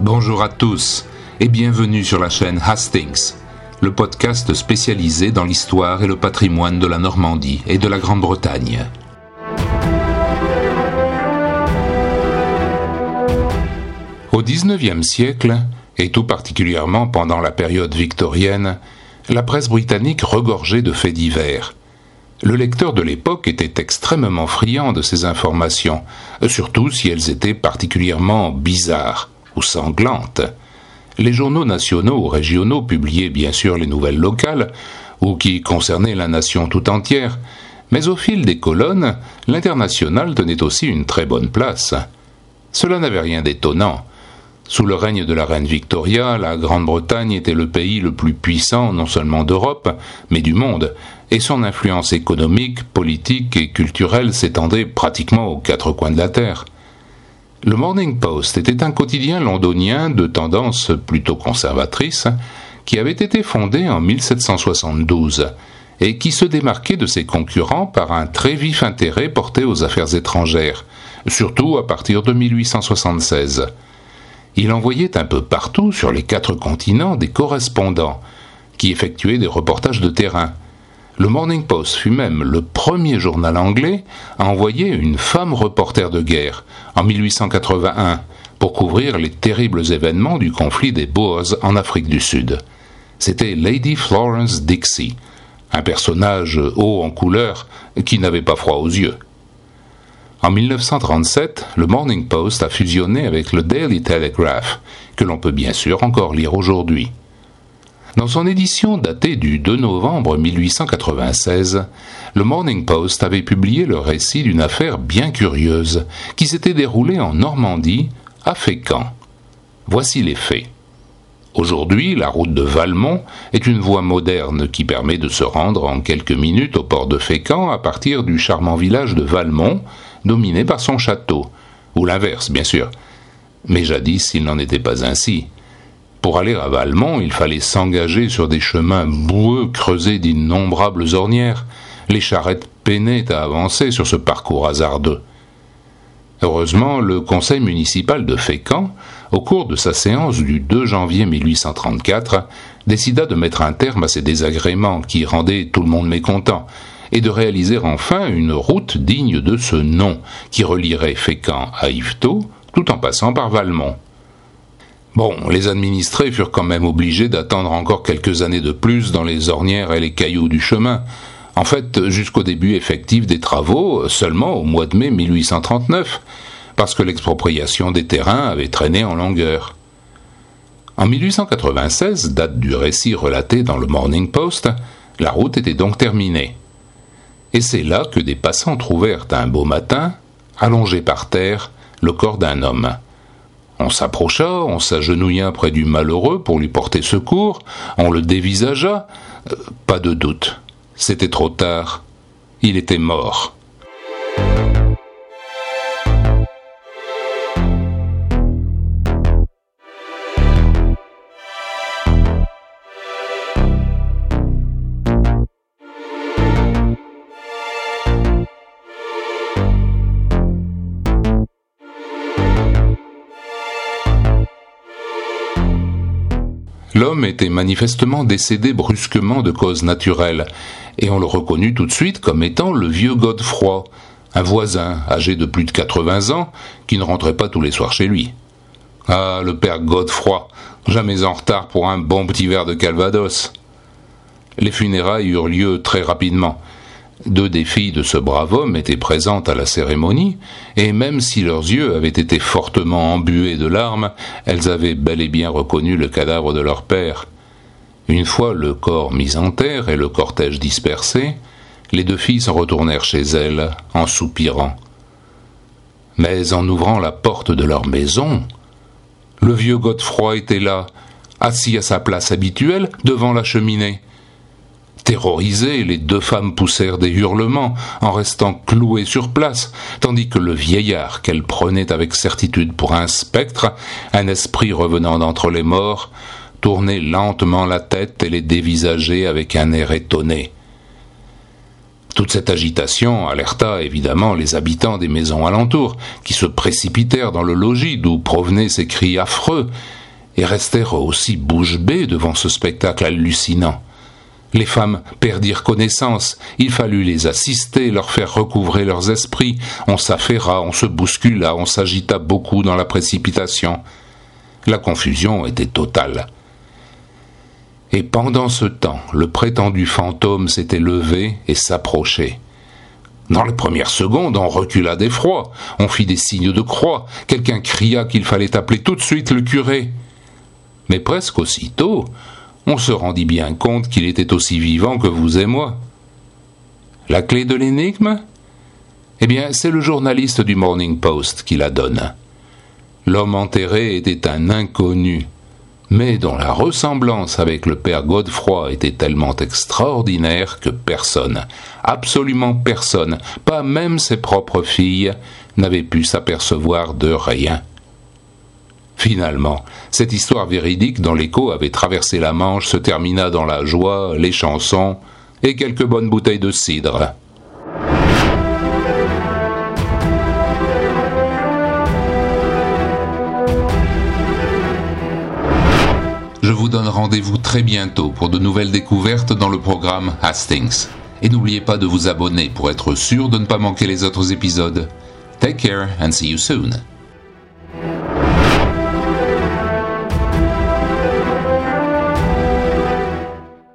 Bonjour à tous et bienvenue sur la chaîne Hastings, le podcast spécialisé dans l'histoire et le patrimoine de la Normandie et de la Grande-Bretagne. Au XIXe siècle, et tout particulièrement pendant la période victorienne, la presse britannique regorgeait de faits divers. Le lecteur de l'époque était extrêmement friand de ces informations, surtout si elles étaient particulièrement bizarres ou sanglantes. Les journaux nationaux ou régionaux publiaient bien sûr les nouvelles locales, ou qui concernaient la nation tout entière, mais au fil des colonnes, l'international tenait aussi une très bonne place. Cela n'avait rien d'étonnant. Sous le règne de la reine Victoria, la Grande-Bretagne était le pays le plus puissant non seulement d'Europe, mais du monde, et son influence économique, politique et culturelle s'étendait pratiquement aux quatre coins de la Terre. Le Morning Post était un quotidien londonien de tendance plutôt conservatrice, qui avait été fondé en 1772 et qui se démarquait de ses concurrents par un très vif intérêt porté aux affaires étrangères, surtout à partir de 1876 il envoyait un peu partout sur les quatre continents des correspondants qui effectuaient des reportages de terrain. Le Morning Post fut même le premier journal anglais à envoyer une femme reporter de guerre en 1881 pour couvrir les terribles événements du conflit des Boers en Afrique du Sud. C'était Lady Florence Dixie, un personnage haut en couleur qui n'avait pas froid aux yeux. En 1937, le Morning Post a fusionné avec le Daily Telegraph, que l'on peut bien sûr encore lire aujourd'hui. Dans son édition datée du 2 novembre 1896, le Morning Post avait publié le récit d'une affaire bien curieuse qui s'était déroulée en Normandie, à Fécamp. Voici les faits. Aujourd'hui, la route de Valmont est une voie moderne qui permet de se rendre en quelques minutes au port de Fécamp à partir du charmant village de Valmont, dominé par son château, ou l'inverse, bien sûr. Mais jadis, il n'en était pas ainsi. Pour aller à Valmont, il fallait s'engager sur des chemins boueux creusés d'innombrables ornières. Les charrettes peinaient à avancer sur ce parcours hasardeux. Heureusement, le conseil municipal de Fécamp, au cours de sa séance du 2 janvier 1834, décida de mettre un terme à ces désagréments qui rendaient tout le monde mécontent, et de réaliser enfin une route digne de ce nom, qui relierait Fécamp à Yvetot, tout en passant par Valmont. Bon, les administrés furent quand même obligés d'attendre encore quelques années de plus dans les ornières et les cailloux du chemin, en fait jusqu'au début effectif des travaux, seulement au mois de mai 1839, parce que l'expropriation des terrains avait traîné en longueur. En 1896, date du récit relaté dans le Morning Post, la route était donc terminée. Et c'est là que des passants trouvèrent un beau matin, allongé par terre, le corps d'un homme. On s'approcha, on s'agenouilla près du malheureux pour lui porter secours, on le dévisagea. Euh, pas de doute, c'était trop tard. Il était mort. L'homme était manifestement décédé brusquement de cause naturelle, et on le reconnut tout de suite comme étant le vieux Godefroy, un voisin âgé de plus de quatre-vingts ans, qui ne rentrait pas tous les soirs chez lui. Ah, le père Godefroy, jamais en retard pour un bon petit verre de Calvados. Les funérailles eurent lieu très rapidement, deux des filles de ce brave homme étaient présentes à la cérémonie, et même si leurs yeux avaient été fortement embués de larmes, elles avaient bel et bien reconnu le cadavre de leur père. Une fois le corps mis en terre et le cortège dispersé, les deux filles s'en retournèrent chez elles en soupirant. Mais en ouvrant la porte de leur maison, le vieux Godefroy était là, assis à sa place habituelle devant la cheminée. Terrorisées, les deux femmes poussèrent des hurlements en restant clouées sur place, tandis que le vieillard qu'elles prenaient avec certitude pour un spectre, un esprit revenant d'entre les morts, tournait lentement la tête et les dévisageait avec un air étonné. Toute cette agitation alerta évidemment les habitants des maisons alentours, qui se précipitèrent dans le logis d'où provenaient ces cris affreux, et restèrent aussi bouche bée devant ce spectacle hallucinant. Les femmes perdirent connaissance, il fallut les assister, leur faire recouvrer leurs esprits, on s'affaira, on se bouscula, on s'agita beaucoup dans la précipitation. La confusion était totale. Et pendant ce temps, le prétendu fantôme s'était levé et s'approchait. Dans les premières secondes, on recula d'effroi, on fit des signes de croix, quelqu'un cria qu'il fallait appeler tout de suite le curé. Mais presque aussitôt, on se rendit bien compte qu'il était aussi vivant que vous et moi. La clé de l'énigme? Eh bien, c'est le journaliste du Morning Post qui la donne. L'homme enterré était un inconnu, mais dont la ressemblance avec le père Godefroy était tellement extraordinaire que personne, absolument personne, pas même ses propres filles, n'avait pu s'apercevoir de rien. Finalement, cette histoire véridique dont l'écho avait traversé la Manche se termina dans la joie, les chansons et quelques bonnes bouteilles de cidre. Je vous donne rendez-vous très bientôt pour de nouvelles découvertes dans le programme Hastings. Et n'oubliez pas de vous abonner pour être sûr de ne pas manquer les autres épisodes. Take care and see you soon.